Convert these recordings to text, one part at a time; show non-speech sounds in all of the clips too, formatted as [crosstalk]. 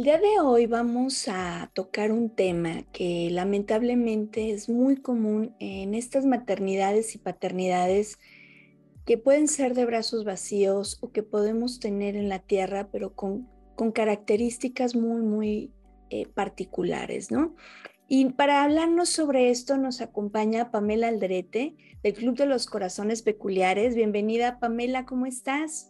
El día de hoy vamos a tocar un tema que lamentablemente es muy común en estas maternidades y paternidades que pueden ser de brazos vacíos o que podemos tener en la tierra, pero con, características muy, muy eh, particulares, ¿no? Y para hablarnos sobre esto nos acompaña Pamela Aldrete del Club de los Corazones Peculiares. Bienvenida, Pamela, ¿cómo estás?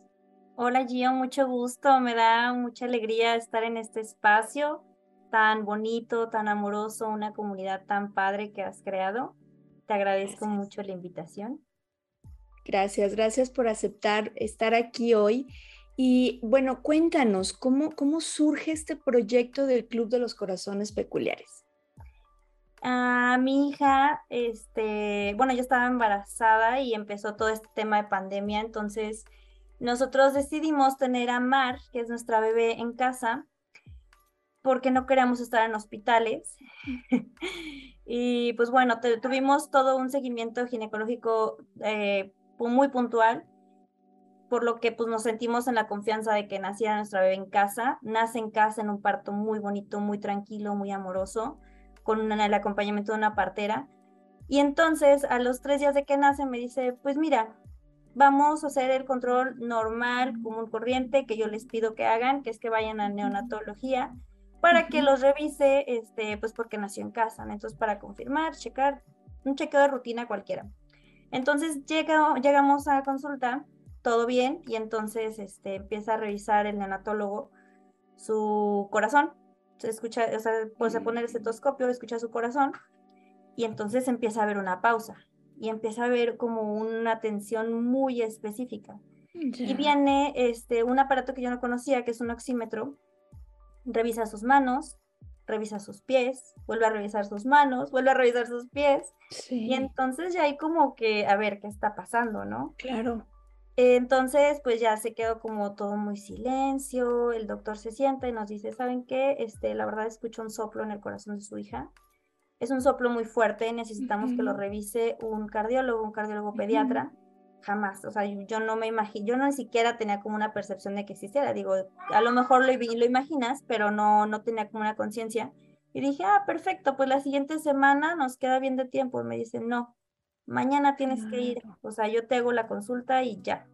Hola Gio, mucho gusto, me da mucha alegría estar en este espacio tan bonito, tan amoroso, una comunidad tan padre que has creado. Te agradezco mucho la invitación. Gracias, gracias por aceptar estar aquí hoy. Y bueno, cuéntanos, ¿cómo, cómo surge este proyecto del Club de los Corazones Peculiares? A mi hija, este, bueno, yo estaba embarazada y empezó todo este tema de pandemia, entonces nosotros decidimos tener a Mar, que es nuestra bebé, en casa, porque no queríamos estar en hospitales. [laughs] y pues bueno, tuvimos todo un seguimiento ginecológico eh, muy puntual, por lo que pues nos sentimos en la confianza de que naciera nuestra bebé en casa. Nace en casa en un parto muy bonito, muy tranquilo, muy amoroso, con el acompañamiento de una partera. Y entonces a los tres días de que nace me dice, pues mira, vamos a hacer el control normal, común corriente, que yo les pido que hagan, que es que vayan a neonatología para que los revise, este, pues porque nació en casa, entonces para confirmar, checar, un chequeo de rutina cualquiera. Entonces llega, llegamos a consulta, todo bien, y entonces este, empieza a revisar el neonatólogo su corazón, se escucha, o sea, pues a poner el estetoscopio, escucha su corazón, y entonces empieza a haber una pausa y empieza a ver como una atención muy específica. Y viene este, un aparato que yo no conocía, que es un oxímetro, revisa sus manos, revisa sus pies, vuelve a revisar sus manos, vuelve a revisar sus pies. Y entonces ya hay como que, a ver, ¿qué está pasando, no? Claro. Entonces, pues ya se quedó como todo muy silencio, el doctor se sienta y nos dice, ¿saben qué? Este, la verdad escucho un soplo en el corazón de su hija es un soplo muy fuerte, necesitamos que lo revise un cardiólogo, un cardiólogo pediatra. Jamás, o sea, yo no me imagino, yo no ni siquiera tenía como una percepción de que existiera, digo, a lo mejor lo, lo imaginas, pero no, no tenía como una conciencia. Y dije, ah, perfecto, pues la siguiente semana nos queda bien de tiempo. Y me dicen, no, mañana tienes que ir, o sea, yo te hago la consulta y ya.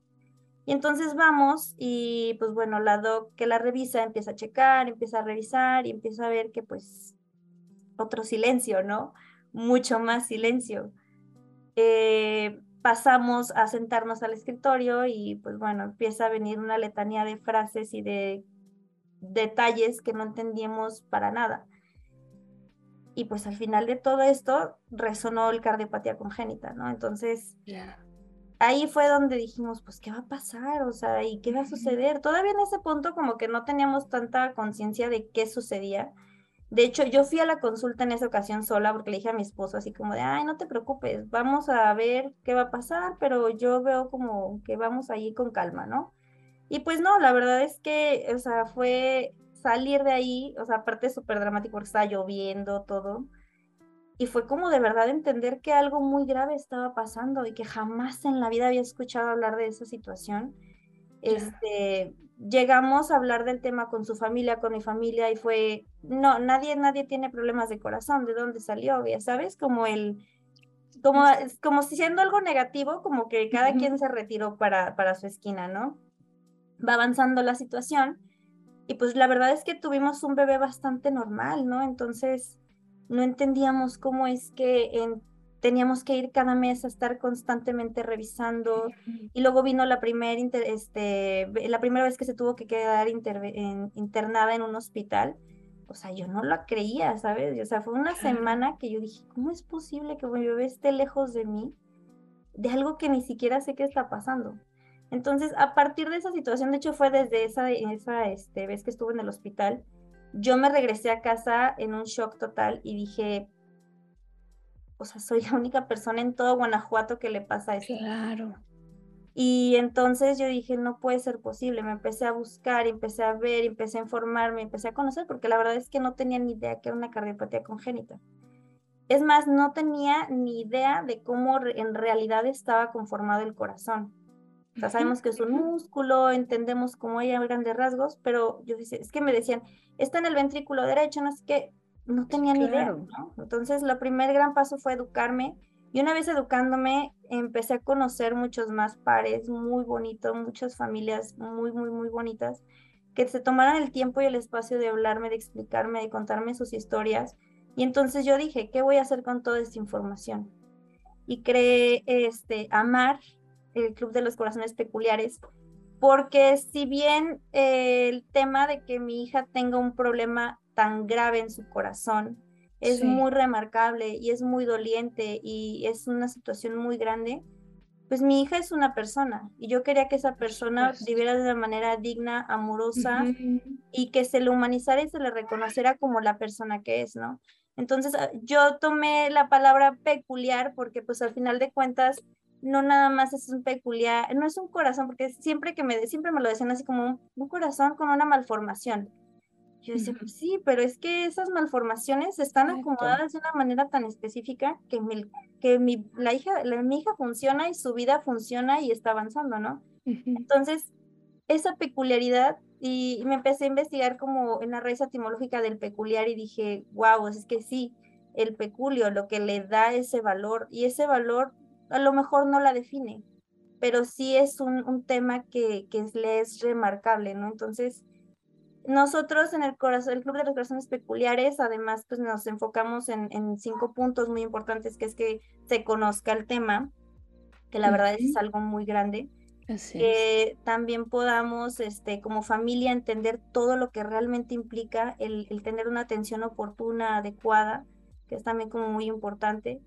Y entonces vamos y pues bueno, la doc que la revisa empieza a checar, empieza a revisar y empieza a ver que pues otro silencio, ¿no? Mucho más silencio. Eh, pasamos a sentarnos al escritorio y pues bueno, empieza a venir una letanía de frases y de detalles que no entendíamos para nada. Y pues al final de todo esto resonó el cardiopatía congénita, ¿no? Entonces, ahí fue donde dijimos, pues, ¿qué va a pasar? O sea, ¿y qué va a suceder? Todavía en ese punto como que no teníamos tanta conciencia de qué sucedía de hecho, yo fui a la consulta en esa ocasión sola porque le dije a mi esposo así como de, ay, no te preocupes, vamos a ver qué va a pasar, pero yo veo como que vamos ahí con calma, ¿no? Y pues no, la verdad es que, o sea, fue salir de ahí, o sea, aparte súper dramático porque estaba lloviendo todo, y fue como de verdad entender que algo muy grave estaba pasando y que jamás en la vida había escuchado hablar de esa situación. Este, llegamos a hablar del tema con su familia, con mi familia, y fue, no, nadie, nadie tiene problemas de corazón, ¿de dónde salió? Ya sabes, como el, como, como si siendo algo negativo, como que cada quien se retiró para, para su esquina, ¿no? Va avanzando la situación, y pues la verdad es que tuvimos un bebé bastante normal, ¿no? Entonces, no entendíamos cómo es que en teníamos que ir cada mes a estar constantemente revisando y luego vino la, primer este, la primera vez que se tuvo que quedar internada en un hospital. O sea, yo no lo creía, ¿sabes? O sea, fue una semana que yo dije, ¿cómo es posible que mi bebé esté lejos de mí? De algo que ni siquiera sé qué está pasando. Entonces, a partir de esa situación, de hecho fue desde esa, esa este, vez que estuve en el hospital, yo me regresé a casa en un shock total y dije, o sea, soy la única persona en todo Guanajuato que le pasa esto. Claro. Y entonces yo dije, no puede ser posible. Me empecé a buscar, empecé a ver, empecé a informarme, empecé a conocer, porque la verdad es que no tenía ni idea que era una cardiopatía congénita. Es más, no tenía ni idea de cómo en realidad estaba conformado el corazón. O sea, sabemos que es un músculo, entendemos cómo hay grandes rasgos, pero yo decía, es que me decían, está en el ventrículo derecho, no es que no tenía ni idea. ¿no? Entonces, el primer gran paso fue educarme y una vez educándome, empecé a conocer muchos más pares, muy bonito, muchas familias muy, muy, muy bonitas, que se tomaran el tiempo y el espacio de hablarme, de explicarme, de contarme sus historias. Y entonces yo dije, ¿qué voy a hacer con toda esta información? Y creé este, Amar, el Club de los Corazones Peculiares, porque si bien eh, el tema de que mi hija tenga un problema tan grave en su corazón, es muy remarcable y es muy doliente y es una situación muy grande, pues mi hija es una persona y yo quería que esa persona viviera de una manera digna, amorosa y que se le humanizara y se le reconociera como la persona que es, ¿no? Entonces ah, yo tomé la palabra peculiar porque pues al final de cuentas no nada más es un peculiar, no es un corazón, porque siempre que me, siempre me lo decían así como un corazón con una malformación. Yo decía, pues sí, pero es que esas malformaciones están acomodadas de una manera tan específica que, mi, que mi, la hija, la, mi hija funciona y su vida funciona y está avanzando, ¿no? Entonces, esa peculiaridad, y me empecé a investigar como en la raíz etimológica del peculiar y dije, wow, es que sí, el peculio, lo que le da ese valor, y ese valor a lo mejor no la define, pero sí es un, un tema que, que le es remarcable, ¿no? Entonces, nosotros en el, corazón, el Club de los Corazones Peculiares, además, pues nos enfocamos en, en, cinco puntos muy importantes, que es que se conozca el tema, que la verdad es algo muy grande, que también podamos, este, como familia, entender todo lo que realmente implica el, el, tener una atención oportuna, adecuada, que es también como muy importante.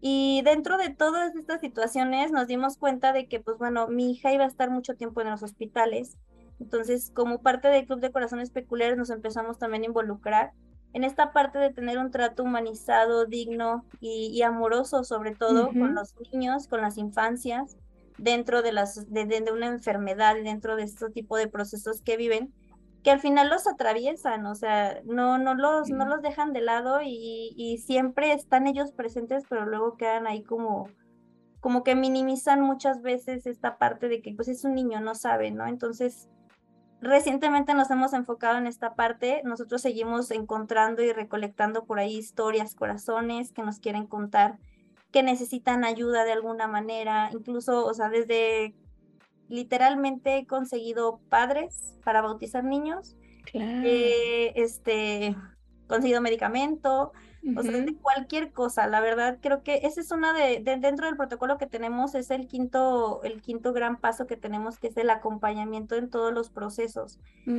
Y dentro de todas estas situaciones nos dimos cuenta de que, pues bueno, mi hija iba a estar mucho tiempo en los hospitales, entonces, como parte del Club de Corazones Peculiares, nos empezamos también a involucrar en esta parte de tener un trato humanizado, digno y, amoroso, sobre todo con los niños, con las infancias, dentro de, las, de, una enfermedad, dentro de este tipo de procesos que viven, que al final los atraviesan, o sea, no, no, los, no los dejan de lado y, y siempre están ellos presentes, pero luego quedan ahí como, como que minimizan muchas veces esta parte de que pues es un niño, no sabe, ¿no? Entonces, Recientemente nos hemos enfocado en esta parte. Nosotros seguimos encontrando y recolectando por ahí historias, corazones que nos quieren contar, que necesitan ayuda de alguna manera. Incluso, o sea, desde literalmente he conseguido padres para bautizar niños. Claro. Eh, este, conseguido medicamento, o sea, de cualquier cosa, la verdad creo que ese es una de, dentro del protocolo que tenemos, es el quinto, el quinto gran paso que tenemos, que es el acompañamiento en todos los procesos,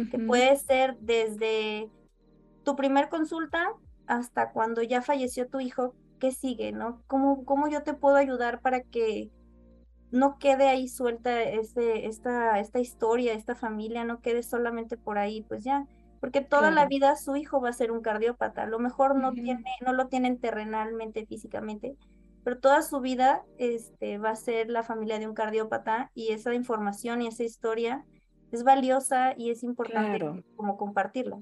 que puede ser desde tu primer consulta hasta cuando ya falleció tu hijo, ¿qué sigue, no? ¿Cómo, cómo yo te puedo ayudar para que no quede ahí suelta ese, esta, esta historia, esta familia, no quede solamente por ahí, pues ya, porque toda la vida su hijo va a ser un cardiópata. A lo mejor no, tiene, no lo tienen terrenalmente, físicamente, pero toda su vida este, va a ser la familia de un cardiópata y esa información y esa historia es valiosa y es importante como compartirla.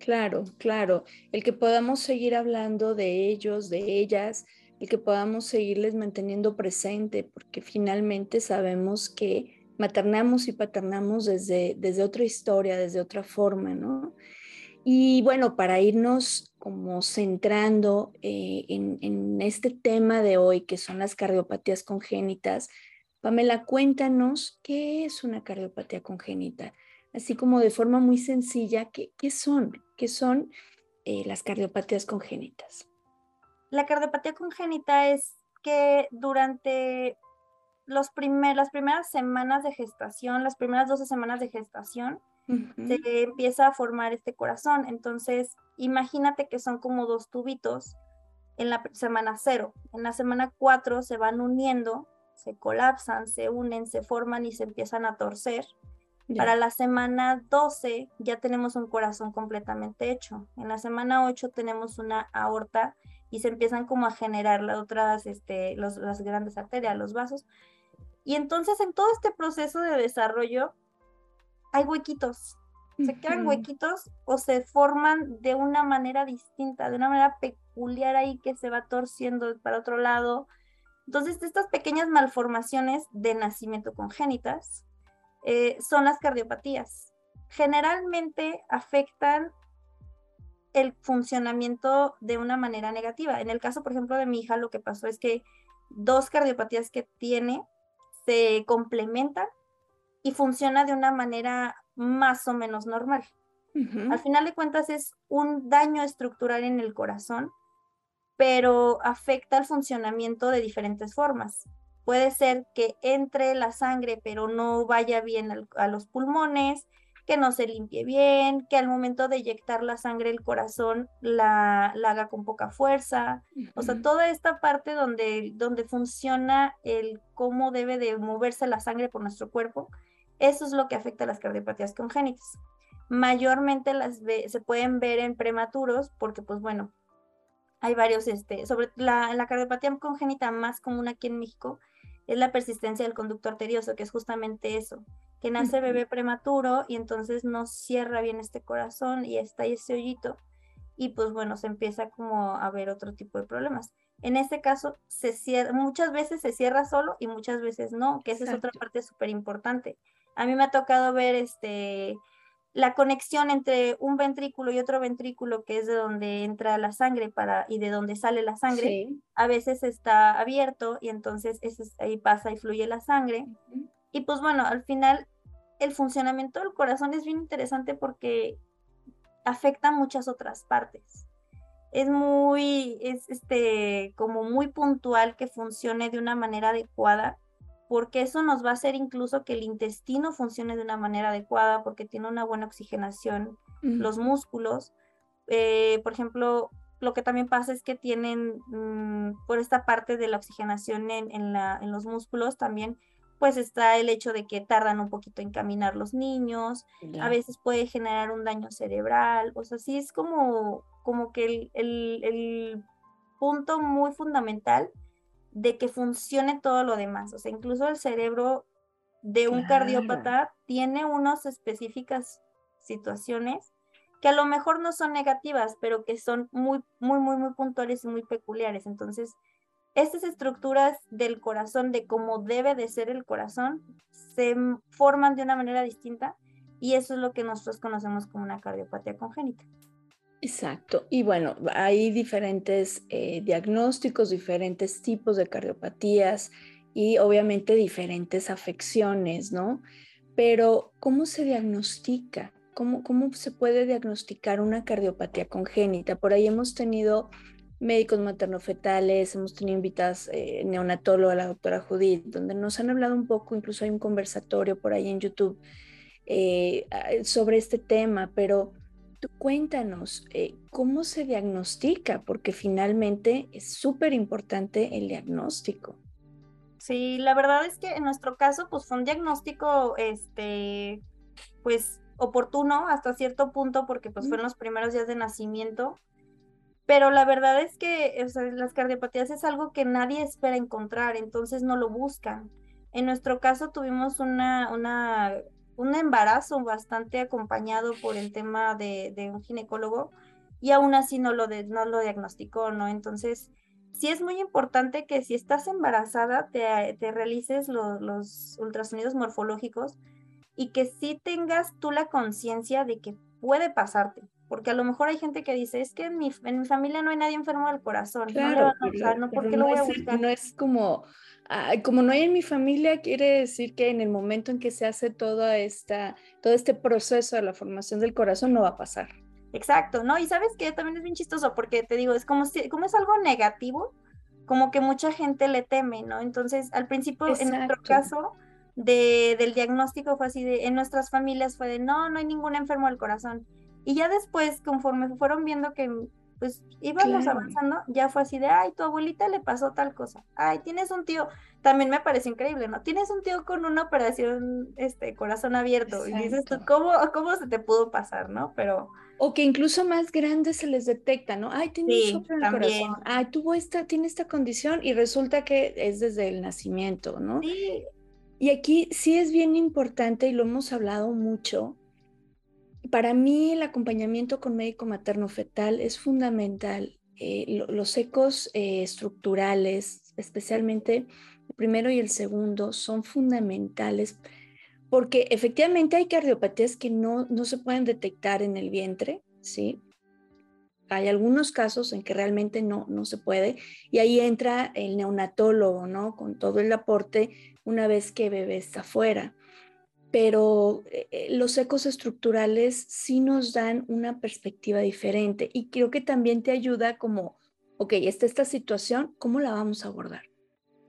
Claro, claro. El que podamos seguir hablando de ellos, de ellas, el que podamos seguirles manteniendo presente, porque finalmente sabemos que maternamos y paternamos desde, desde otra historia, desde otra forma, ¿no? Y bueno, para irnos como centrando eh, en, en, este tema de hoy, que son las cardiopatías congénitas, Pamela, cuéntanos qué es una cardiopatía congénita, así como de forma muy sencilla, ¿qué, qué son? ¿Qué son eh, las cardiopatías congénitas? La cardiopatía congénita es que durante los las primeras semanas de gestación, las primeras 12 semanas de gestación, se empieza a formar este corazón. Entonces, imagínate que son como dos tubitos en la semana cero. En la semana cuatro se van uniendo, se colapsan, se unen, se forman y se empiezan a torcer. Para la semana 12 ya tenemos un corazón completamente hecho. En la semana 8 tenemos una aorta y se empiezan como a generar las otras, este, los, las grandes arterias, los vasos. Y entonces en todo este proceso de desarrollo hay huequitos, se quedan huequitos o se forman de una manera distinta, de una manera peculiar ahí que se va torciendo para otro lado. Entonces, estas pequeñas malformaciones de nacimiento congénitas eh, son las cardiopatías. Generalmente afectan el funcionamiento de una manera negativa. En el caso, por ejemplo, de mi hija, lo que pasó es que dos cardiopatías que tiene se complementan y funciona de una manera más o menos normal. Al final de cuentas es un daño estructural en el corazón, pero afecta el funcionamiento de diferentes formas. Puede ser que entre la sangre, pero no vaya bien a los pulmones, que no se limpie bien, que al momento de inyectar la sangre el corazón la, haga con poca fuerza. O sea, toda esta parte donde, donde funciona el cómo debe de moverse la sangre por nuestro cuerpo, eso es lo que afecta a las cardiopatías congénitas. Mayormente las se pueden ver en prematuros porque, pues bueno, hay varios, este, sobre la, la cardiopatía congénita más común aquí en México es la persistencia del conducto arterioso, que es justamente eso, que nace bebé prematuro y entonces no cierra bien este corazón y está ahí ese hoyito y pues bueno, se empieza como a ver otro tipo de problemas. En este caso, se cierra, muchas veces se cierra solo y muchas veces no, que esa es otra parte súper importante. A mí me ha tocado ver este, la conexión entre un ventrículo y otro ventrículo, que es de donde entra la sangre para, y de donde sale la sangre, a veces está abierto y entonces ahí pasa y fluye la sangre. Y pues bueno, al final el funcionamiento del corazón es bien interesante porque afecta muchas otras partes. Es muy, es este, como muy puntual que funcione de una manera adecuada, porque eso nos va a hacer incluso que el intestino funcione de una manera adecuada, porque tiene una buena oxigenación, los músculos. Eh, por ejemplo, lo que también pasa es que tienen, mm, por esta parte de la oxigenación en, la, en los músculos, también pues está el hecho de que tardan un poquito en caminar los niños, a veces puede generar un daño cerebral, o sea, sí es como, como que el, punto muy fundamental de que funcione todo lo demás, o sea, incluso el cerebro de un cardiópata tiene unas específicas situaciones que a lo mejor no son negativas, pero que son muy, muy, muy, muy puntuales y muy peculiares. Entonces, estas estructuras del corazón, de cómo debe de ser el corazón, se forman de una manera distinta y eso es lo que nosotros conocemos como una cardiopatía congénita. Exacto. Y bueno, hay diferentes eh, diagnósticos, diferentes tipos de cardiopatías y obviamente diferentes afecciones, ¿no? Pero, ¿cómo se diagnostica? ¿Cómo, ¿Cómo se puede diagnosticar una cardiopatía congénita? Por ahí hemos tenido médicos maternofetales, hemos tenido invitadas eh, neonatóloga, la doctora Judith, donde nos han hablado un poco, incluso hay un conversatorio por ahí en YouTube eh, sobre este tema, pero tú cuéntanos, eh, ¿cómo se diagnostica? Porque finalmente es súper importante el diagnóstico. Sí, la verdad es que en nuestro caso, pues fue un diagnóstico, este, pues oportuno hasta cierto punto, porque pues fueron los primeros días de nacimiento pero la verdad es que las cardiopatías es algo que nadie espera encontrar, entonces no lo buscan. En nuestro caso tuvimos una, una, un embarazo bastante acompañado por el tema de, un ginecólogo y aún así no lo, no lo diagnosticó, ¿no? Entonces, sí es muy importante que si estás embarazada te, te realices los ultrasonidos morfológicos y que sí tengas tú la conciencia de que puede pasarte porque a lo mejor hay gente que dice, es que en mi, en mi familia no hay nadie enfermo del corazón, claro, no ¿por qué lo voy a buscar? No es como, como no hay en mi familia, quiere decir que en el momento en que se hace toda esta, todo este proceso de la formación del corazón no va a pasar. Exacto, ¿no? Y sabes que también es bien chistoso, porque te digo, es como, si, como es algo negativo, como que mucha gente le teme, ¿no? Entonces, al principio, en nuestro caso, de, del diagnóstico fue así de, en nuestras familias fue de, no, no hay ningún enfermo del corazón. Y ya después, conforme fueron viendo que pues íbamos avanzando, ya fue así de, ay, tu abuelita le pasó tal cosa, ay, tienes un tío, también me parece increíble, ¿no? Tienes un tío con una operación, este, corazón abierto, y dices tú, ¿cómo, ¿cómo se te pudo pasar, no? Pero... O que incluso más grandes se les detecta, ¿no? Ay, tiene un en el corazón, ay, tuvo esta, tiene esta condición, y resulta que es desde el nacimiento, ¿no? Sí. Y aquí sí es bien importante, y lo hemos hablado mucho, para mí el acompañamiento con médico materno fetal es fundamental. Eh, los ecos eh, estructurales, especialmente el primero y el segundo, son fundamentales porque efectivamente hay cardiopatías que no, no se pueden detectar en el vientre, ¿sí? Hay algunos casos en que realmente no, no se puede y ahí entra el neonatólogo, ¿no? Con todo el aporte una vez que bebé está fuera pero eh, eh, los ecos estructurales sí nos dan una perspectiva diferente y creo que también te ayuda como, ok, está esta situación, ¿cómo la vamos a abordar?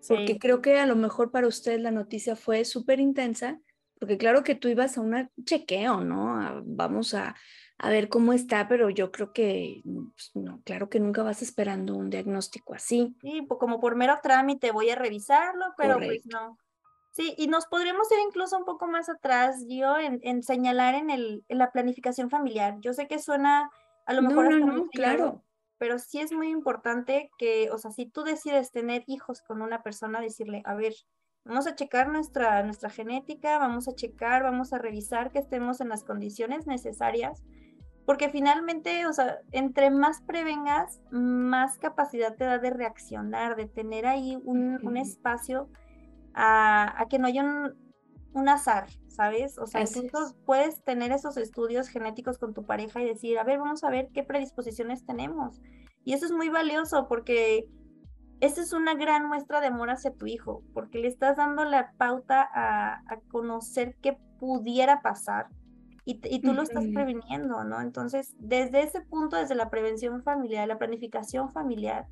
Porque creo que a lo mejor para ustedes la noticia fue súper intensa, porque claro que tú ibas a un chequeo, ¿no? vamos a, ver cómo está, pero yo creo que, pues, no, claro que nunca vas esperando un diagnóstico así. Sí, como por mero trámite voy a revisarlo, pero pues no. Sí, y nos podríamos ir incluso un poco más atrás, yo, en, señalar en, el, en la planificación familiar. Yo sé que suena a lo mejor no, no, claro. pero sí es muy importante que, o sea, si tú decides tener hijos con una persona, decirle, a ver, vamos a checar nuestra, nuestra genética, vamos a checar, vamos a revisar que estemos en las condiciones necesarias, porque finalmente, o sea, entre más prevengas, más capacidad te da de reaccionar, de tener ahí un, un espacio a, que no haya un, azar, ¿sabes? O sea, entonces puedes tener esos estudios genéticos con tu pareja y decir, a ver, vamos a ver qué predisposiciones tenemos. Y eso es muy valioso porque esa es una gran muestra de amor hacia tu hijo, porque le estás dando la pauta a, conocer qué pudiera pasar y, y tú lo estás previniendo, ¿no? Entonces, desde ese punto, desde la prevención familiar, la planificación familiar,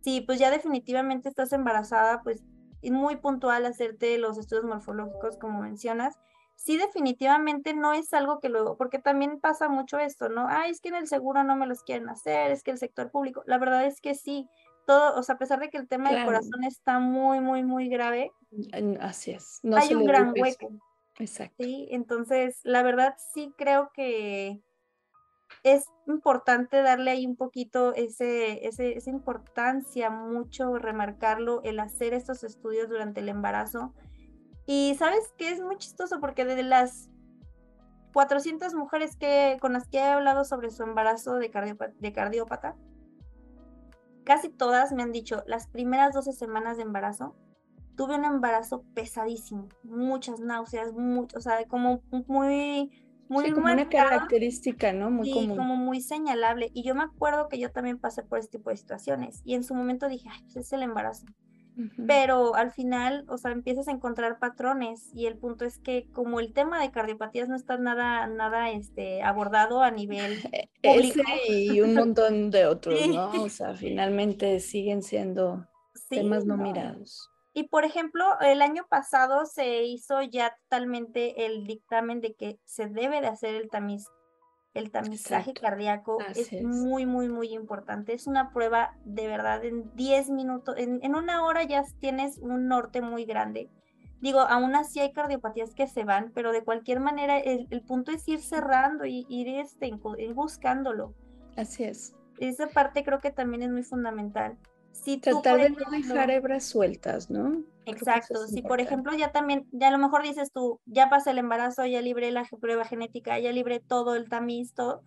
si pues ya definitivamente estás embarazada, pues muy puntual hacerte los estudios morfológicos como mencionas, sí definitivamente no es algo que luego, porque también pasa mucho esto, ¿no? Ah, es que en el seguro no me los quieren hacer, es que el sector público, la verdad es que sí, todo, o sea, a pesar de que el tema del corazón está muy, muy, muy grave. Así es. No hay un gran hueco. Exacto. Sí, entonces, la verdad sí creo que es importante darle ahí un poquito ese, esa importancia, mucho remarcarlo, el hacer estos estudios durante el embarazo. Y sabes que es muy chistoso porque de las 400 mujeres que, con las que he hablado sobre su embarazo de, de cardiópata, casi todas me han dicho, las primeras 12 semanas de embarazo, tuve un embarazo pesadísimo, muchas náuseas, mucho, o sea, como muy muy como una característica, ¿no? Muy común. como muy señalable. Y yo me acuerdo que yo también pasé por este tipo de situaciones y en su momento dije, ay, pues es el embarazo. Pero al final, o sea, empiezas a encontrar patrones y el punto es que como el tema de cardiopatías no está nada, nada este, abordado a nivel e, público. y un montón de [laughs] otros, ¿no? O sea, finalmente siguen siendo temas no mirados. Y por ejemplo, el año pasado se hizo ya totalmente el dictamen de que se debe de hacer el tamiz, el tamizaje cardíaco. Es, muy, muy, muy importante. Es una prueba de verdad en 10 minutos, en, una hora ya tienes un norte muy grande. Digo, aún así hay cardiopatías que se van, pero de cualquier manera el, punto es ir cerrando y ir, este, ir buscándolo. Así es. Esa parte creo que también es muy fundamental. Si Tratar de no dejar hebras sueltas, ¿no? Exacto. Si por ejemplo ya también, ya a lo mejor dices tú, ya pasé el embarazo, ya libré la prueba genética, ya libré todo el tamiz, todo,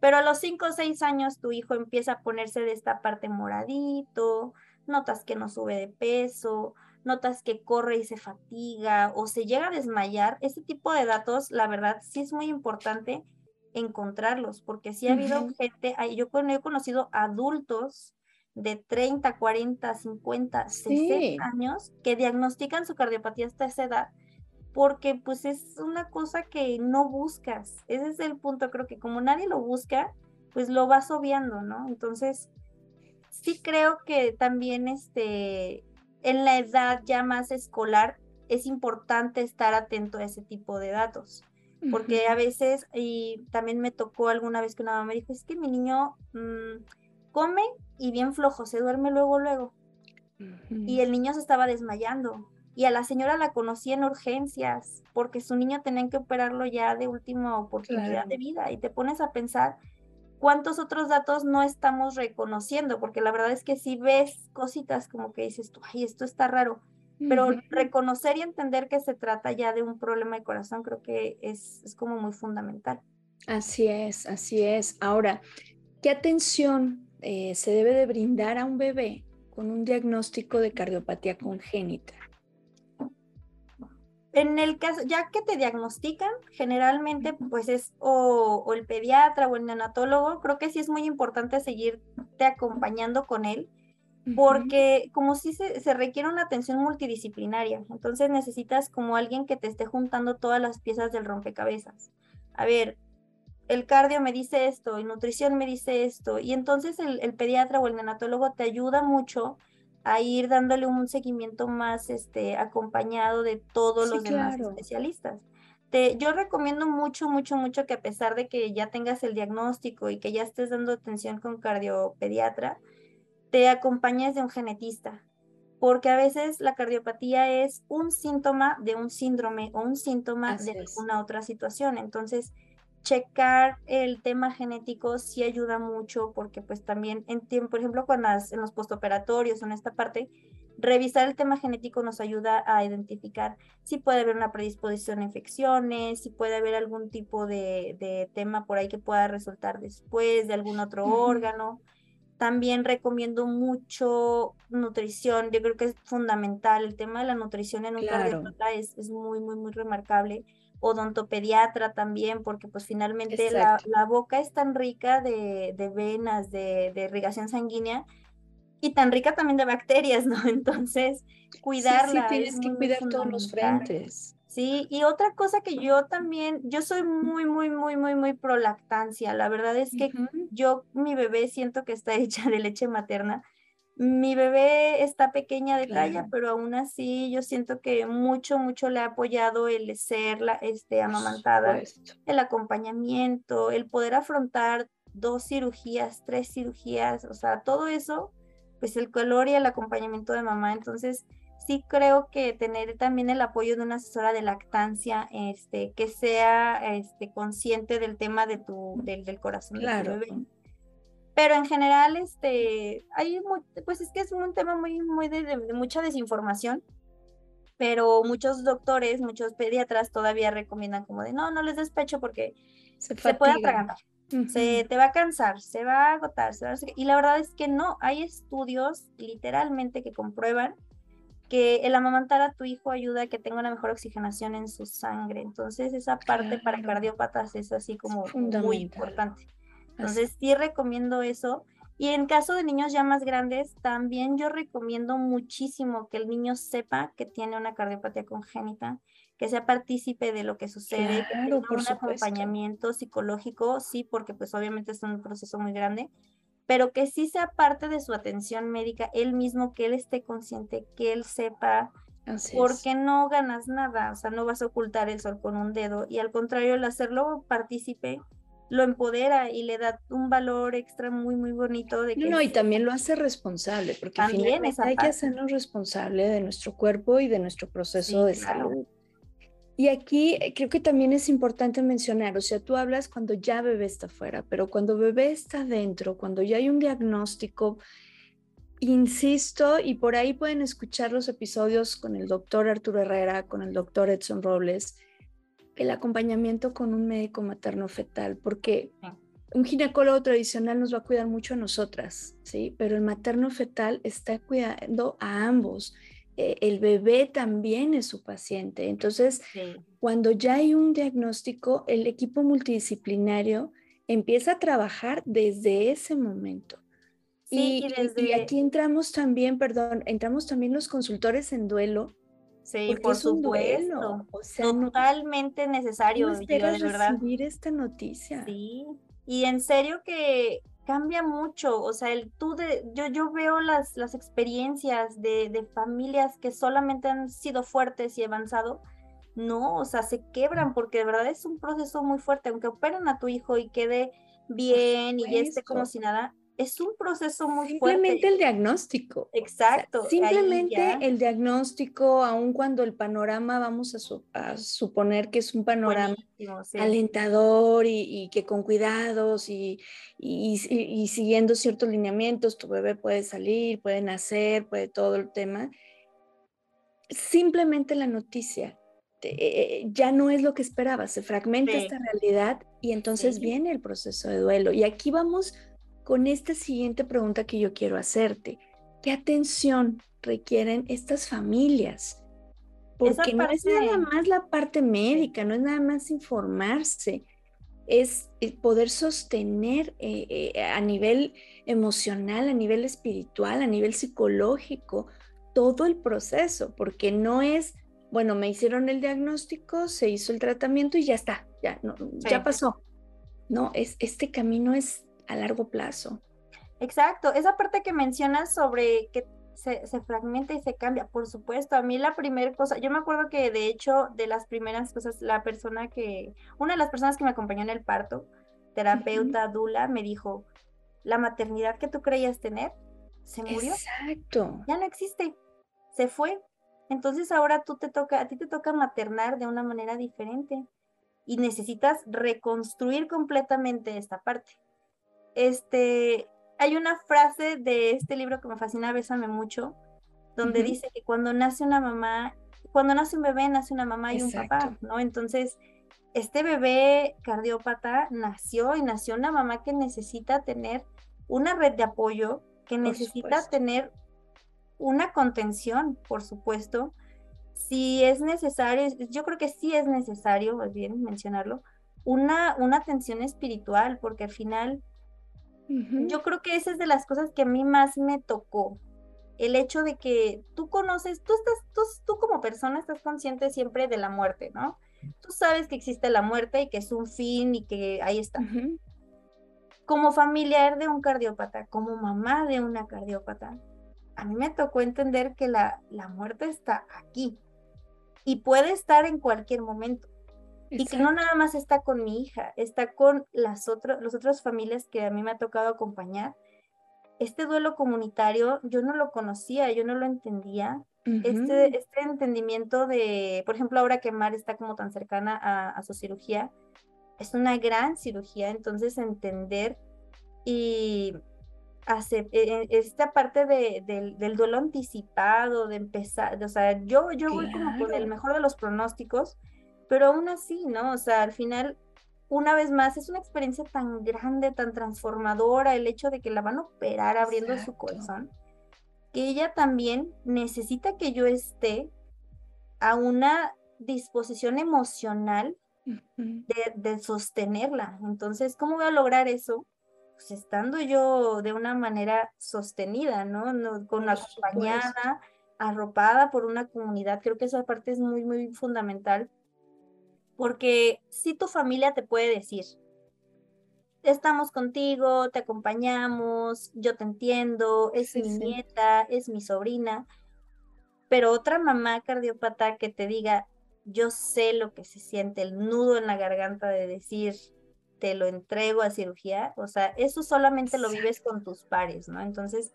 pero a los 5 o 6 años tu hijo empieza a ponerse de esta parte moradito, notas que no sube de peso, notas que corre y se fatiga o se llega a desmayar, este tipo de datos, la verdad, sí es muy importante encontrarlos, porque sí ha habido gente, yo he conocido adultos de 30, 40, 50, 60 años que diagnostican su cardiopatía hasta esa edad porque pues es una cosa que no buscas. Ese es el punto, creo que como nadie lo busca, pues lo vas obviando, ¿no? Entonces, sí creo que también este, en la edad ya más escolar es importante estar atento a ese tipo de datos, porque a veces, y también me tocó alguna vez que una mamá me dijo, es que mi niño... Mm, come y bien flojo, se duerme luego, luego. Y el niño se estaba desmayando. Y a la señora la conocí en urgencias porque su niño tenían que operarlo ya de última oportunidad de vida. Y te pones a pensar cuántos otros datos no estamos reconociendo, porque la verdad es que si ves cositas como que dices tú, ay, esto está raro, pero reconocer y entender que se trata ya de un problema de corazón creo que es, es como muy fundamental. Así es, así es. Ahora, ¿qué atención eh, se debe de brindar a un bebé con un diagnóstico de cardiopatía congénita? En el caso, ya que te diagnostican, generalmente pues es o, el pediatra o el neonatólogo, creo que sí es muy importante seguirte acompañando con él, porque como si se, se, requiere una atención multidisciplinaria, entonces necesitas como alguien que te esté juntando todas las piezas del rompecabezas. A ver, el cardio me dice esto, y nutrición me dice esto, y entonces el, pediatra o el neonatólogo te ayuda mucho a ir dándole un seguimiento más este, acompañado de todos los demás especialistas. Te, yo recomiendo mucho, mucho, mucho que a pesar de que ya tengas el diagnóstico y que ya estés dando atención con cardiopediatra, te acompañes de un genetista, porque a veces la cardiopatía es un síntoma de un síndrome o un síntoma de alguna otra situación. Entonces, checar el tema genético sí ayuda mucho porque pues también en tiempo, por ejemplo, cuando en los postoperatorios en esta parte, revisar el tema genético nos ayuda a identificar si puede haber una predisposición a infecciones, si puede haber algún tipo de, tema por ahí que pueda resultar después de algún otro órgano. También recomiendo mucho nutrición, yo creo que es fundamental. El tema de la nutrición en un claro. es, es muy, muy, muy remarcable odontopediatra también, porque pues finalmente la, boca es tan rica de, venas, de, irrigación sanguínea y tan rica también de bacterias, ¿no? [laughs] Entonces, cuidarla. Sí, tienes que cuidar todos los frentes. Sí, y otra cosa que yo también, yo soy muy, muy, muy, muy, muy pro lactancia. La verdad es que yo, mi bebé siento que está [laughs] hecha de leche materna mi bebé está pequeña de talla, pero aún así yo siento que mucho, mucho le ha apoyado el ser la, este, amamantada, el acompañamiento, el poder afrontar dos cirugías, tres cirugías, o sea, todo eso, pues el color y el acompañamiento de mamá. Entonces, sí creo que tener también el apoyo de una asesora de lactancia, este, que sea este, consciente del tema de tu, del, del corazón claro. de tu bebé pero en general, este, hay, pues es que es un tema muy, muy de, mucha desinformación, pero muchos doctores, muchos pediatras todavía recomiendan como de, no, no les despecho porque se, puede atragantar, se te va a cansar, se va a agotar, se va a... y la verdad es que no, hay estudios literalmente que comprueban que el amamantar a tu hijo ayuda a que tenga una mejor oxigenación en su sangre. Entonces, esa parte para cardiópatas es así como muy importante. Entonces sí recomiendo eso. Y en caso de niños ya más grandes, también yo recomiendo muchísimo que el niño sepa que tiene una cardiopatía congénita, que sea partícipe de lo que sucede, que tenga un acompañamiento psicológico, sí, porque pues obviamente es un proceso muy grande, pero que sí sea parte de su atención médica, él mismo, que él esté consciente, que él sepa, porque no ganas nada, o sea, no vas a ocultar el sol con un dedo, y al contrario, el hacerlo partícipe lo empodera y le da un valor extra muy, muy bonito. De que no, y también lo hace responsable, porque también hay que hacernos responsable de nuestro cuerpo y de nuestro proceso de salud. Y aquí eh, creo que también es importante mencionar, o sea, tú hablas cuando ya bebé está fuera, pero cuando bebé está dentro, cuando ya hay un diagnóstico, insisto, y por ahí pueden escuchar los episodios con el doctor Arturo Herrera, con el doctor Edson Robles, el acompañamiento con un médico materno fetal, porque un ginecólogo tradicional nos va a cuidar mucho a nosotras, ¿sí? Pero el materno fetal está cuidando a ambos. Eh, el bebé también es su paciente. Entonces, cuando ya hay un diagnóstico, el equipo multidisciplinario empieza a trabajar desde ese momento. y, y, aquí entramos también, perdón, entramos también los consultores en duelo, Sí, por supuesto. O sea, Totalmente necesario, no de verdad. recibir esta noticia. Sí, y en serio que cambia mucho, o sea, el tú de, yo, yo veo las, las experiencias de, de familias que solamente han sido fuertes y avanzado, no, o sea, se quebran porque de verdad es un proceso muy fuerte, aunque operen a tu hijo y quede bien y ya esté como si nada, es un proceso muy simplemente el diagnóstico. Exacto. simplemente el diagnóstico, aun cuando el panorama vamos a, suponer que es un panorama alentador y, que con cuidados y, y, siguiendo ciertos lineamientos, tu bebé puede salir, puede nacer, puede todo el tema. Simplemente la noticia eh, ya no es lo que esperaba, se fragmenta esta realidad y entonces viene el proceso de duelo. Y aquí vamos con esta siguiente pregunta que yo quiero hacerte. ¿Qué atención requieren estas familias? Porque no es nada más la parte médica, no es nada más informarse, es poder sostener eh, eh, a nivel emocional, a nivel espiritual, a nivel psicológico, todo el proceso, porque no es, bueno, me hicieron el diagnóstico, se hizo el tratamiento y ya está, ya, no, ya pasó. No, es, este camino es a largo plazo. Exacto, esa parte que mencionas sobre que se, fragmenta y se cambia, por supuesto, a mí la primera cosa, yo me acuerdo que de hecho de las primeras cosas, la persona que, una de las personas que me acompañó en el parto, terapeuta, Dula, me dijo, la maternidad que tú creías tener se murió. Exacto. Ya no existe, se fue. Entonces ahora tú te toca, a ti te toca maternar de una manera diferente y necesitas reconstruir completamente esta parte este, hay una frase de este libro que me fascina, Bésame mucho, donde dice que cuando nace una mamá, cuando nace un bebé, nace una mamá y un papá, ¿no? Entonces, este bebé cardiópata nació y nació una mamá que necesita tener una red de apoyo, que necesita tener una contención, por supuesto. Si es necesario, yo creo que sí es necesario, más bien mencionarlo, una, una atención espiritual, porque al final yo creo que esa es de las cosas que a mí más me tocó. El hecho de que tú conoces, tú estás, tú, tú como persona estás consciente siempre de la muerte, ¿no? Tú sabes que existe la muerte y que es un fin y que ahí está. Como familiar de un cardiópata, como mamá de una cardiópata, a mí me tocó entender que la, la muerte está aquí y puede estar en cualquier momento. Y que no nada más está con mi hija, está con las, las otras familias que a mí me ha tocado acompañar. Este duelo comunitario yo no lo conocía, yo no lo entendía. este, este entendimiento de, por ejemplo, ahora que Mar está como tan cercana a, su cirugía, es una gran cirugía, entonces entender y hacer e, e, esta parte de, del duelo anticipado, de empezar, o sea, yo, yo voy como con el mejor de los pronósticos, pero aún así, ¿no? O sea, al final, una vez más, es una experiencia tan grande, tan transformadora, el hecho de que la van a operar abriendo su corazón, que ella también necesita que yo esté a una disposición emocional de, sostenerla. Entonces, ¿cómo voy a lograr eso? Pues estando yo de una manera sostenida, ¿no? no con acompañada, arropada por una comunidad. Creo que esa parte es muy, muy fundamental porque si tu familia te puede decir, estamos contigo, te acompañamos, yo te entiendo, es mi nieta, es mi sobrina, pero otra mamá cardiópata que te diga, yo sé lo que se siente, el nudo en la garganta de decir, te lo entrego a cirugía, o sea, eso solamente lo vives con tus pares, ¿no? Entonces,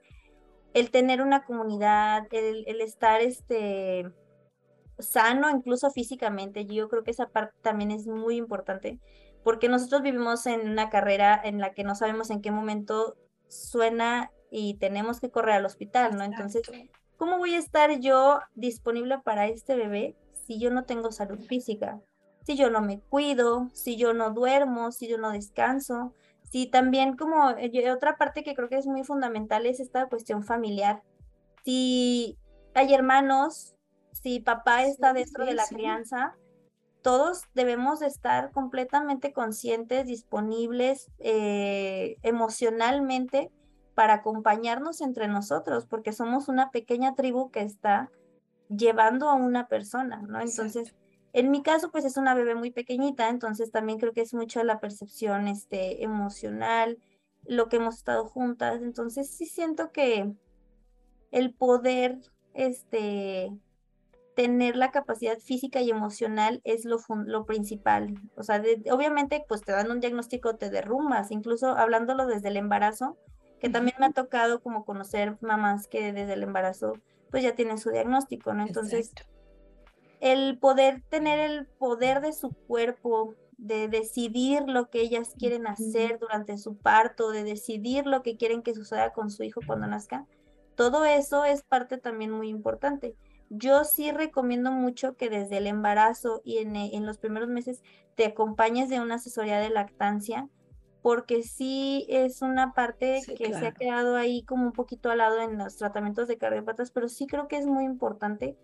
el tener una comunidad, el, el estar, este, sano, incluso físicamente. Yo creo que esa parte también es muy importante, porque nosotros vivimos en una carrera en la que no sabemos en qué momento suena y tenemos que correr al hospital, ¿no? Entonces, ¿cómo voy a estar yo disponible para este bebé si yo no tengo salud física? Si yo no me cuido, si yo no duermo, si yo no descanso, si también como eh, otra parte que creo que es muy fundamental es esta cuestión familiar. Si hay hermanos si papá está dentro de la crianza, todos debemos de estar completamente conscientes, disponibles eh, emocionalmente para acompañarnos entre nosotros, porque somos una pequeña tribu que está llevando a una persona, ¿no? Entonces, en mi caso, pues es una bebé muy pequeñita, entonces también creo que es mucho la percepción este, emocional, lo que hemos estado juntas, entonces sí siento que el poder este, tener la capacidad física y emocional es lo, lo principal. O sea, obviamente, pues te dan un diagnóstico, te derrumbas, incluso hablándolo desde el embarazo, que también me ha tocado como conocer mamás que desde el embarazo pues ya tienen su diagnóstico, ¿no? Entonces, el poder tener el poder de su cuerpo, de decidir lo que ellas quieren hacer durante su parto, de decidir lo que quieren que suceda con su hijo cuando nazca, todo eso es parte también muy importante. Yo sí recomiendo mucho que desde el embarazo y en, en los primeros meses te acompañes de una asesoría de lactancia, porque sí es una parte que se ha quedado ahí como un poquito al lado en los tratamientos de cardiopatas, pero sí creo que es muy importante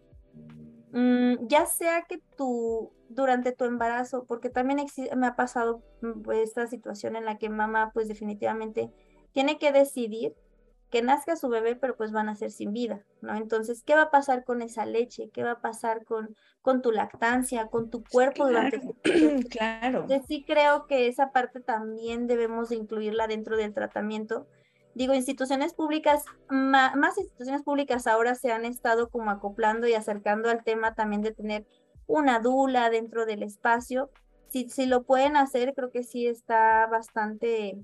Mm, ya sea que tú durante tu embarazo, porque también me ha pasado mm, pues, esta situación en la que mamá pues definitivamente tiene que decidir que nazca su bebé, pero pues van a ser sin vida, ¿no? Entonces, ¿qué va a pasar con esa leche? ¿Qué va a pasar con, con tu lactancia, con tu cuerpo durante ese [clears throat] Claro. Entonces, sí creo que esa parte también debemos de incluirla dentro del tratamiento, digo, instituciones públicas, más instituciones públicas ahora se han estado como acoplando y acercando al tema también de tener una dula dentro del espacio. Si, si lo pueden hacer, creo que sí está bastante,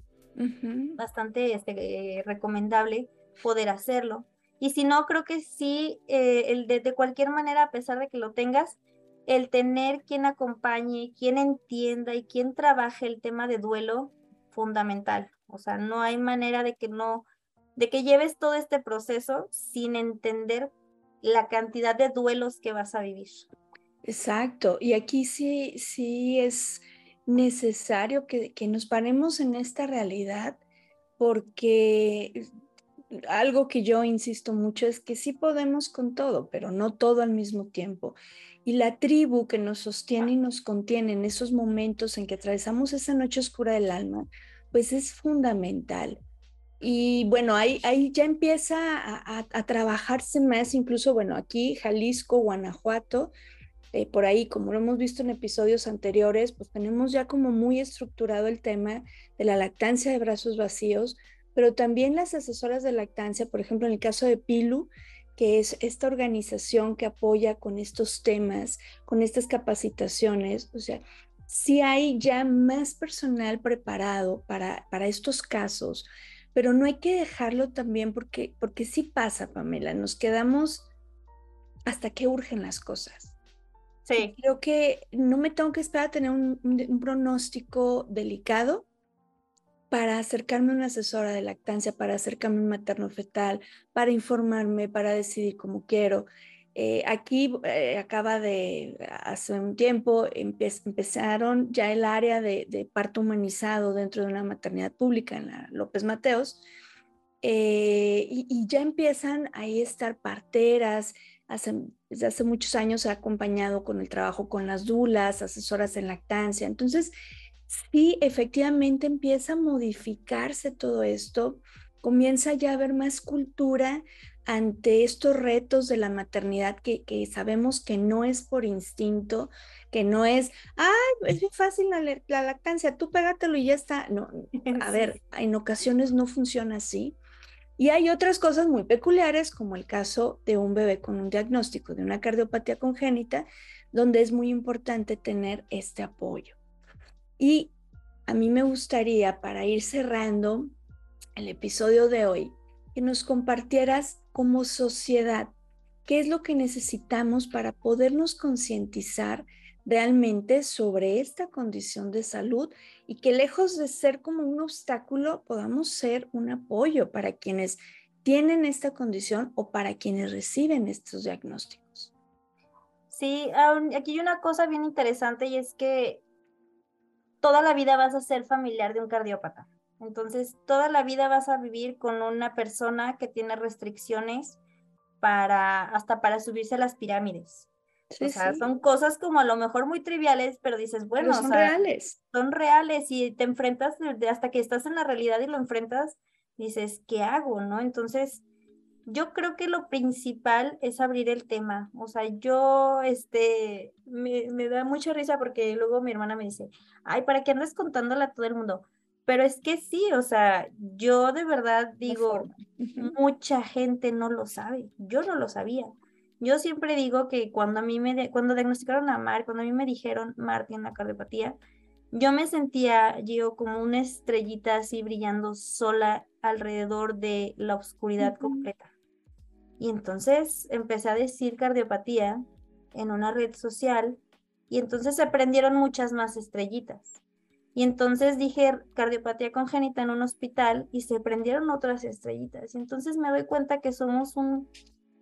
bastante este, recomendable poder hacerlo. Y si no, creo que sí, eh, el de, de cualquier manera, a pesar de que lo tengas, el tener quien acompañe, quien entienda y quien trabaje el tema de duelo, fundamental. O sea, no hay manera de que no, de que lleves todo este proceso sin entender la cantidad de duelos que vas a vivir. Exacto. Y aquí sí, sí es necesario que, que nos paremos en esta realidad porque algo que yo insisto mucho es que sí podemos con todo, pero no todo al mismo tiempo. Y la tribu que nos sostiene y nos contiene en esos momentos en que atravesamos esa noche oscura del alma, pues es fundamental. Y bueno, ahí, ahí ya empieza a, trabajarse más, incluso, bueno, aquí Jalisco, Guanajuato, eh, por ahí, como lo hemos visto en episodios anteriores, pues tenemos ya como muy estructurado el tema de la lactancia de brazos vacíos, pero también las asesoras de lactancia, por ejemplo, en el caso de Pilu, que es esta organización que apoya con estos temas, con estas capacitaciones, o sea, si hay ya más personal preparado para, para estos casos, pero no hay que dejarlo también porque, porque sí pasa, Pamela, nos quedamos hasta que urgen las cosas. Sí. Creo que no me tengo que esperar a tener un, un, pronóstico delicado para acercarme a una asesora de lactancia, para acercarme a un materno fetal, para informarme, para decidir cómo quiero. Eh, aquí eh, acaba de, hace un tiempo, empezaron ya el área de, parto humanizado dentro de una maternidad pública en la López Mateos, eh, y, ya empiezan ahí a estar parteras. Hace, desde hace muchos años ha acompañado con el trabajo con las dulas, asesoras en lactancia. Entonces, sí, efectivamente empieza a modificarse todo esto, comienza ya a haber más cultura ante estos retos de la maternidad que, sabemos que no es por instinto, que no es, ay, es bien fácil la, la, lactancia, tú pégatelo y ya está. No, [laughs] a ver, en ocasiones no funciona así. Y hay otras cosas muy peculiares, como el caso de un bebé con un diagnóstico de una cardiopatía congénita, donde es muy importante tener este apoyo. Y a mí me gustaría, para ir cerrando el episodio de hoy, que nos compartieras como sociedad qué es lo que necesitamos para podernos concientizar realmente sobre esta condición de salud y que lejos de ser como un obstáculo, podamos ser un apoyo para quienes tienen esta condición o para quienes reciben estos diagnósticos. Sí, aquí hay una cosa bien interesante y es que toda la vida vas a ser familiar de un cardiópata. Entonces, toda la vida vas a vivir con una persona que tiene restricciones para, hasta para subirse a las pirámides. O sea, son cosas como a lo mejor muy triviales, pero dices, bueno, son reales. Son reales y te enfrentas hasta que estás en la realidad y lo enfrentas, dices, ¿qué hago? ¿No? Entonces, yo creo que lo principal es abrir el tema. O sea, yo, este, me, me da mucha risa porque luego mi hermana me dice, ay, ¿para qué andas contándole a todo el mundo? Pero es que sí, o sea, yo de verdad digo, mucha gente no lo sabe, yo no lo sabía. Yo siempre digo que cuando a mí me, cuando diagnosticaron a Mar, cuando a mí me dijeron Mar tiene una cardiopatía, yo me sentía yo como una estrellita así brillando sola alrededor de la oscuridad completa. Y entonces empecé a decir cardiopatía en una red social y entonces se prendieron muchas más estrellitas. Y entonces dije cardiopatía congénita en un hospital y se prendieron otras estrellitas. Y entonces me doy cuenta que somos un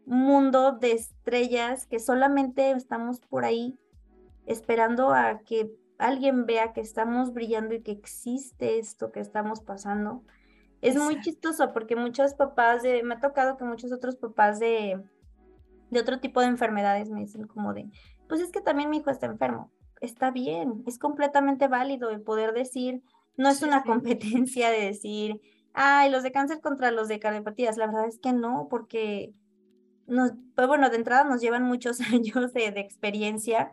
mundo de estrellas que solamente estamos por ahí esperando a que alguien vea que estamos brillando y que existe esto que estamos pasando. Es muy chistoso porque muchos papás de, me ha tocado que muchos otros papás de, de otro tipo de enfermedades me dicen como de, pues es que también mi hijo está enfermo. Está bien, es completamente válido el poder decir, no es una competencia de decir, ay, los de cáncer contra los de cardiopatías. La verdad es que no, porque nos, pues bueno, de entrada nos llevan muchos [laughs] años de, experiencia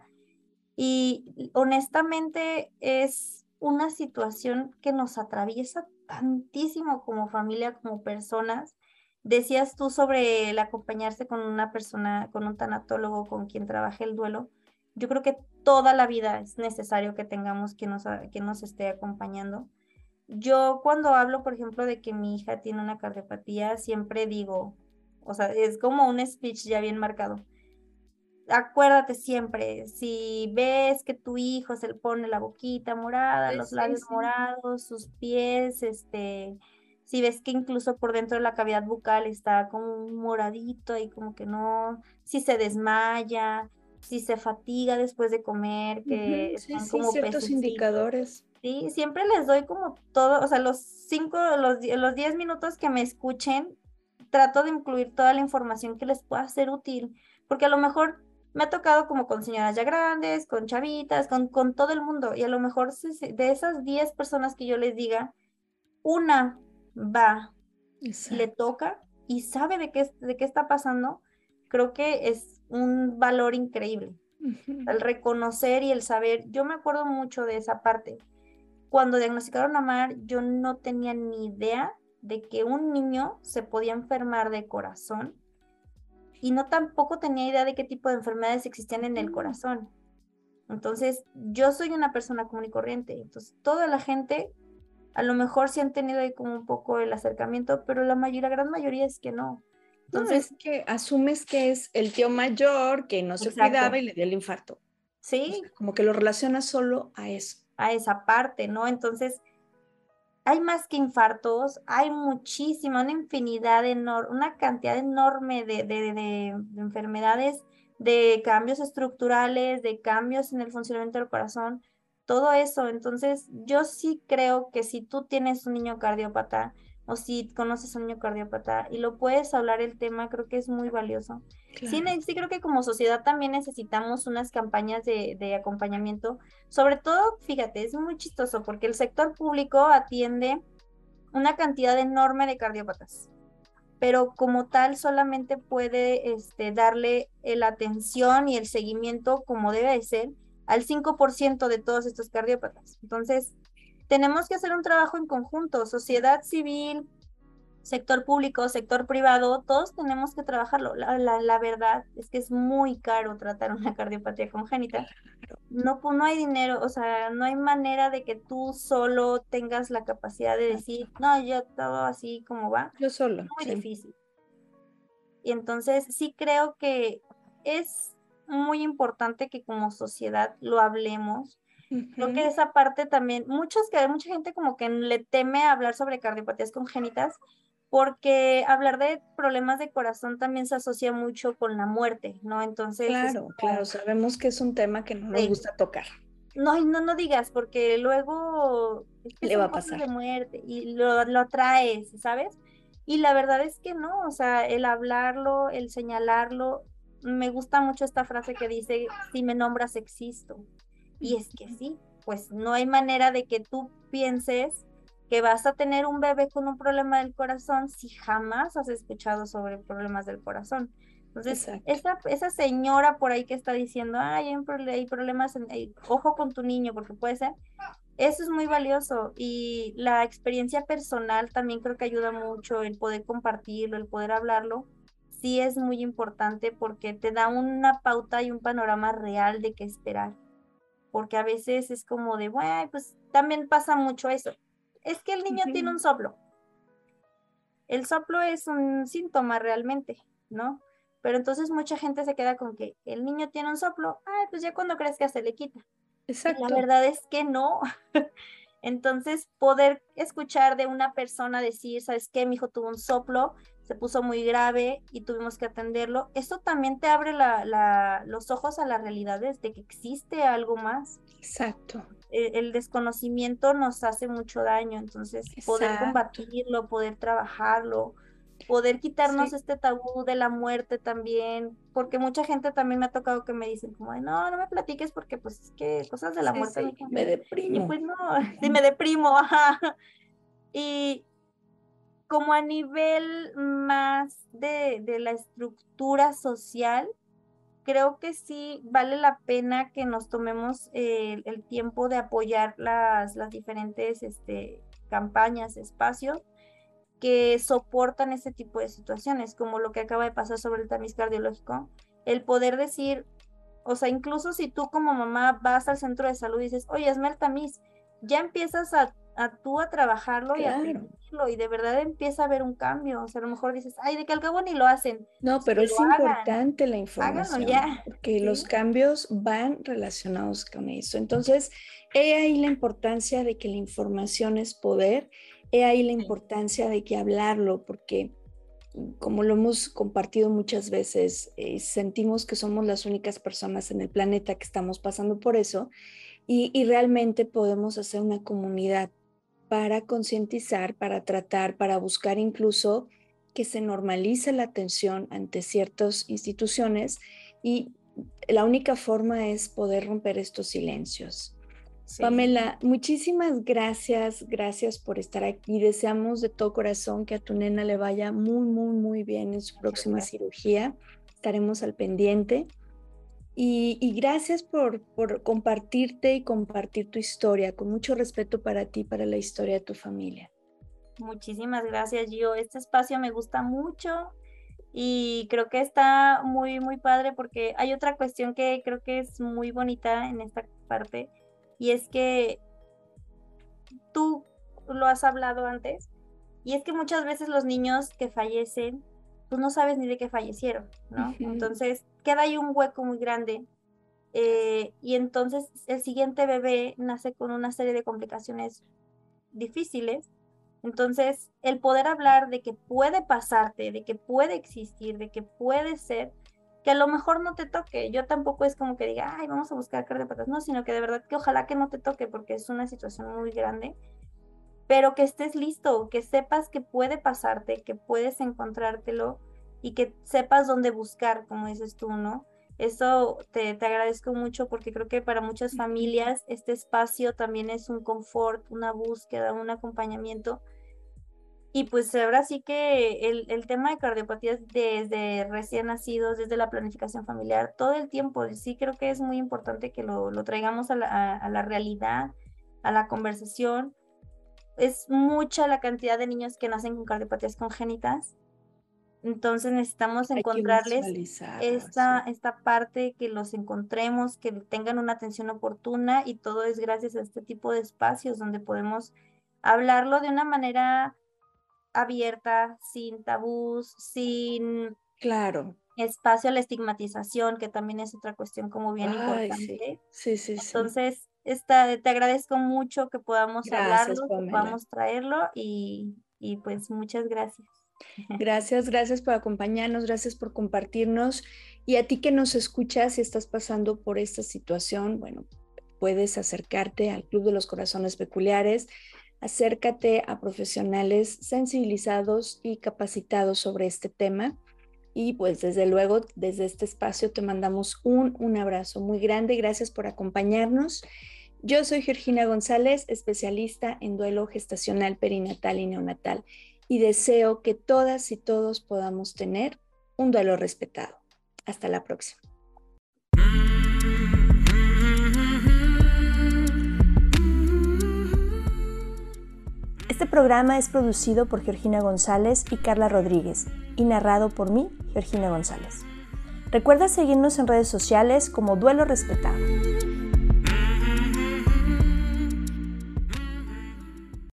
y honestamente es una situación que nos atraviesa tantísimo como familia, como personas. Decías tú sobre el acompañarse con una persona, con un tanatólogo con quien trabaje el duelo. Yo creo que toda la vida es necesario que tengamos quien nos, que nos esté acompañando. Yo cuando hablo, por ejemplo, de que mi hija tiene una cardiopatía, siempre digo, o sea, es como un speech ya bien marcado. Acuérdate siempre, si ves que tu hijo se le pone la boquita morada, los labios morados, sus pies, este, si ves que incluso por dentro de la cavidad bucal está como moradito y como que no, si se desmaya, si se fatiga después de comer, que son como ciertos indicadores. Sí, siempre les doy como todo, o sea, los cinco, los, los diez minutos que me escuchen, trato de incluir toda la información que les pueda ser útil, porque a lo mejor me ha tocado como con señoras ya grandes, con chavitas, con, con todo el mundo. Y a lo mejor de esas 10 personas que yo les diga, una va, le toca y sabe de qué, de qué está pasando, creo que es un valor increíble. El reconocer y el saber. Yo me acuerdo mucho de esa parte. Cuando diagnosticaron a Mar, yo no tenía ni idea de que un niño se podía enfermar de corazón y no tampoco tenía idea de qué tipo de enfermedades existían en el corazón. Entonces, yo soy una persona común y corriente. Entonces, toda la gente, a lo mejor sí han tenido ahí como un poco el acercamiento, pero la mayoría, la gran mayoría es que no. Entonces, es que asumes que es el tío mayor que no se cuidaba y le dio el infarto. Sí. como que lo relacionas solo a eso. A esa parte, ¿no? Entonces, hay más que infartos, hay muchísima, una infinidad enorme, una cantidad enorme de, de, enfermedades, de cambios estructurales, de cambios en el funcionamiento del corazón, todo eso. Entonces, yo sí creo que si tú tienes un niño cardiópata o si conoces a un niño cardiópata y lo puedes hablar el tema, creo que es muy valioso. Sí, sí, creo que como sociedad también necesitamos unas campañas de, de, acompañamiento. Sobre todo, fíjate, es muy chistoso porque el sector público atiende una cantidad enorme de cardiópatas, pero como tal solamente puede este, darle la atención y el seguimiento como debe de ser al 5% de todos estos cardiópatas. Entonces, tenemos que hacer un trabajo en conjunto, sociedad civil, sector público, sector privado, todos tenemos que trabajarlo. La, verdad es que es muy caro tratar una [laughs] cardiopatía congénita. No, pues, no hay dinero, o sea, no hay manera de que tú solo tengas la capacidad de decir, no, yo todo así como va. Yo solo. Es muy difícil. Y entonces sí creo que es muy importante que como sociedad lo hablemos. Creo que esa parte también, muchos que mucha gente como que le teme hablar sobre cardiopatías congénitas porque hablar de problemas de corazón también se asocia mucho con la muerte, ¿no? Entonces... Claro, claro, sabemos que es un tema que no nos gusta tocar. No, no, no digas, porque luego le va a pasar de muerte y lo, lo atraes, ¿sabes? Y la verdad es que no, o sea, el hablarlo, el señalarlo, me gusta mucho esta frase que dice, si me nombras existo. Y es que sí, pues no hay manera de que tú pienses que vas a tener un bebé con un problema del corazón si jamás has escuchado sobre problemas del corazón. Entonces, esa, esa señora por ahí que está diciendo, ay, hay, problemas, en, ojo con tu niño, porque puede ser, eso es muy valioso y la experiencia personal también creo que ayuda mucho, el poder compartirlo, el poder hablarlo, sí es muy importante porque te da una pauta y un panorama real de qué esperar. Porque a veces es como de, bueno, pues también pasa mucho eso. Es que el niño tiene un soplo. El soplo es un síntoma realmente, ¿no? Pero entonces mucha gente se queda con que el niño tiene un soplo, ay, pues ya cuando crezca se le quita. Exacto. la verdad es que no. [laughs] Entonces, poder escuchar de una persona decir, ¿sabes qué? Mi hijo tuvo un soplo, se puso muy grave y tuvimos que atenderlo. Eso también te abre los ojos a la realidad de que existe algo más. Exacto. El, desconocimiento nos hace mucho daño, entonces poder combatirlo, poder trabajarlo, poder quitarnos este tabú de la muerte también, porque mucha gente también me ha tocado que me dicen como, no, no me platiques porque pues es que cosas de la muerte me deprimo. Y pues no, [laughs] sí me deprimo, ajá. Y como a nivel más de, de la estructura social, creo que sí vale la pena que nos tomemos el, tiempo de apoyar las, las diferentes este, campañas, espacios que soportan ese tipo de situaciones, como lo que acaba de pasar sobre el tamiz cardiológico, el poder decir, o sea, incluso si tú como mamá vas al centro de salud y dices, oye, hazme el tamiz, ya empiezas a, tú a trabajarlo y a vivirlo y de verdad empieza a haber un cambio, o sea, a lo mejor dices, ay, de que al cabo ni lo hacen. No, pero es importante la información, ya. porque los cambios van relacionados con eso. Entonces, he ahí la importancia de que la información es poder He ahí la importancia de que hablarlo, porque como lo hemos compartido muchas veces, eh, sentimos que somos las únicas personas en el planeta que estamos pasando por eso y, realmente podemos hacer una comunidad para concientizar, para tratar, para buscar incluso que se normalice la atención ante ciertas instituciones y la única forma es poder romper estos silencios. Pamela, muchísimas gracias, gracias por estar aquí. Deseamos de todo corazón que a tu nena le vaya muy, muy, muy bien en su próxima cirugía. Estaremos al pendiente. Y, gracias por, por, compartirte y compartir tu historia, con mucho respeto para ti, para la historia de tu familia. Muchísimas gracias, Gio. Este espacio me gusta mucho y creo que está muy, muy padre porque hay otra cuestión que creo que es muy bonita en esta parte y es que tú lo has hablado antes, y es que muchas veces los niños que fallecen, tú no sabes ni de qué fallecieron, ¿no? Entonces queda ahí un hueco muy grande. Eh, y entonces el siguiente bebé nace con una serie de complicaciones difíciles. Entonces, el poder hablar de que puede pasarte, de que puede existir, de que puede ser, que a lo mejor no te toque. Yo tampoco es como que diga, ay, vamos a buscar patas, no, sino que de verdad que ojalá que no te toque porque es una situación muy grande, pero que estés listo, que sepas que puede pasarte, que puedes encontrártelo y que sepas dónde buscar, como dices tú, ¿no? Eso te, te agradezco mucho porque creo que para muchas familias este espacio también es un confort, una búsqueda, un acompañamiento y pues ahora sí que el, el, tema de cardiopatías desde recién nacidos, desde la planificación familiar, todo el tiempo, sí creo que es muy importante que lo, lo traigamos a la, a, la, realidad, a la conversación. Es mucha la cantidad de niños que nacen con cardiopatías congénitas. Entonces necesitamos encontrarles esta, esta parte, que los encontremos, que tengan una atención oportuna y todo es gracias a este tipo de espacios donde podemos hablarlo de una manera abierta, sin tabús, sin claro. espacio a la estigmatización, que también es otra cuestión como bien importante. Sí, sí, sí. Entonces, Esta, te agradezco mucho que podamos hablarlo, que podamos traerlo y, y pues muchas gracias. [laughs] Gracias, gracias por acompañarnos, gracias por compartirnos. Y a ti que nos escuchas, si estás pasando por esta situación, bueno, puedes acercarte al Club de los Corazones Peculiares acércate a profesionales sensibilizados y capacitados sobre este tema. Y pues desde luego, desde este espacio te mandamos un, un abrazo muy grande. Gracias por acompañarnos. Yo soy Georgina González, especialista en duelo gestacional, perinatal y neonatal, y deseo que todas y todos podamos tener un duelo respetado. Hasta la próxima. Este programa es producido por Georgina González y Carla Rodríguez y narrado por mí, Georgina González. Recuerda seguirnos en redes sociales como Duelo Respetado.